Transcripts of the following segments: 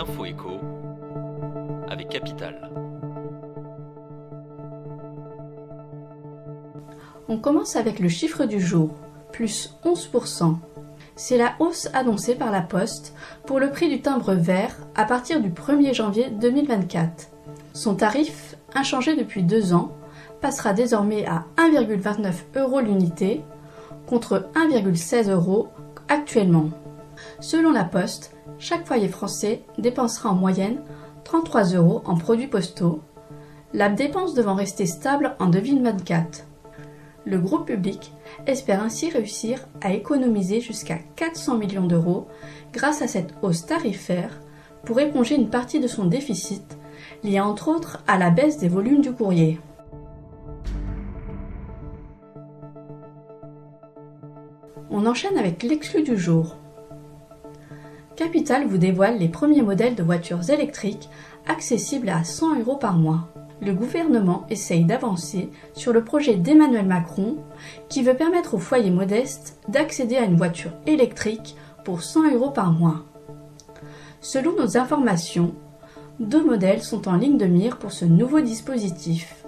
l'info écho avec Capital. On commence avec le chiffre du jour, plus 11%. C'est la hausse annoncée par la Poste pour le prix du timbre vert à partir du 1er janvier 2024. Son tarif, inchangé depuis deux ans, passera désormais à 1,29 euros l'unité contre 1,16 euros actuellement. Selon la Poste, chaque foyer français dépensera en moyenne 33 euros en produits postaux, la dépense devant rester stable en 2024. Le groupe public espère ainsi réussir à économiser jusqu'à 400 millions d'euros grâce à cette hausse tarifaire pour éponger une partie de son déficit lié entre autres à la baisse des volumes du courrier. On enchaîne avec l'exclu du jour. Capital vous dévoile les premiers modèles de voitures électriques accessibles à 100 euros par mois. Le gouvernement essaye d'avancer sur le projet d'Emmanuel Macron qui veut permettre aux foyers modestes d'accéder à une voiture électrique pour 100 euros par mois. Selon nos informations, deux modèles sont en ligne de mire pour ce nouveau dispositif.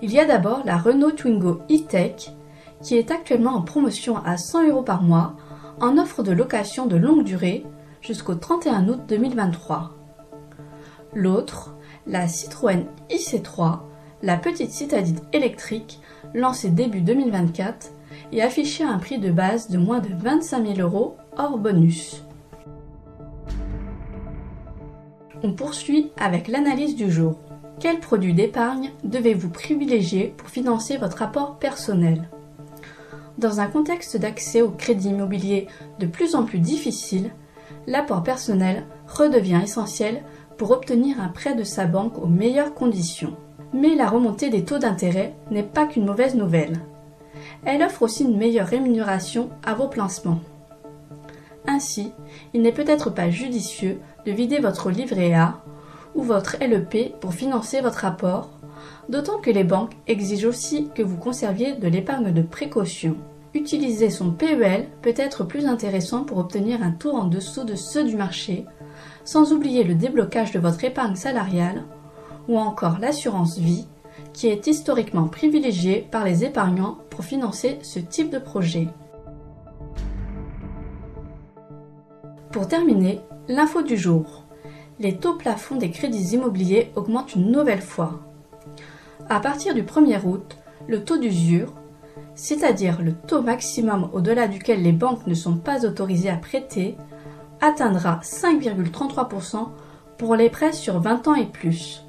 Il y a d'abord la Renault Twingo e-Tech qui est actuellement en promotion à 100 euros par mois en offre de location de longue durée jusqu'au 31 août 2023. L'autre, la Citroën IC3, la petite citadine électrique lancée début 2024 et affichée à un prix de base de moins de 25 000 euros hors bonus. On poursuit avec l'analyse du jour. Quel produit d'épargne devez-vous privilégier pour financer votre apport personnel? Dans un contexte d'accès au crédit immobilier de plus en plus difficile, l'apport personnel redevient essentiel pour obtenir un prêt de sa banque aux meilleures conditions. Mais la remontée des taux d'intérêt n'est pas qu'une mauvaise nouvelle. Elle offre aussi une meilleure rémunération à vos placements. Ainsi, il n'est peut-être pas judicieux de vider votre livret A ou votre LEP pour financer votre apport, d'autant que les banques exigent aussi que vous conserviez de l'épargne de précaution. Utiliser son PEL peut être plus intéressant pour obtenir un taux en dessous de ceux du marché, sans oublier le déblocage de votre épargne salariale ou encore l'assurance vie, qui est historiquement privilégiée par les épargnants pour financer ce type de projet. Pour terminer, l'info du jour. Les taux plafonds des crédits immobiliers augmentent une nouvelle fois. À partir du 1er août, le taux d'usure, c'est-à-dire le taux maximum au-delà duquel les banques ne sont pas autorisées à prêter, atteindra 5,33% pour les prêts sur 20 ans et plus,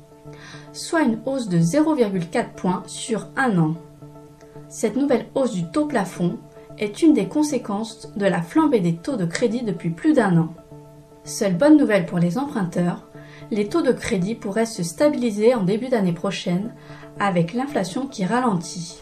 soit une hausse de 0,4 points sur un an. Cette nouvelle hausse du taux plafond est une des conséquences de la flambée des taux de crédit depuis plus d'un an. Seule bonne nouvelle pour les emprunteurs, les taux de crédit pourraient se stabiliser en début d'année prochaine avec l'inflation qui ralentit.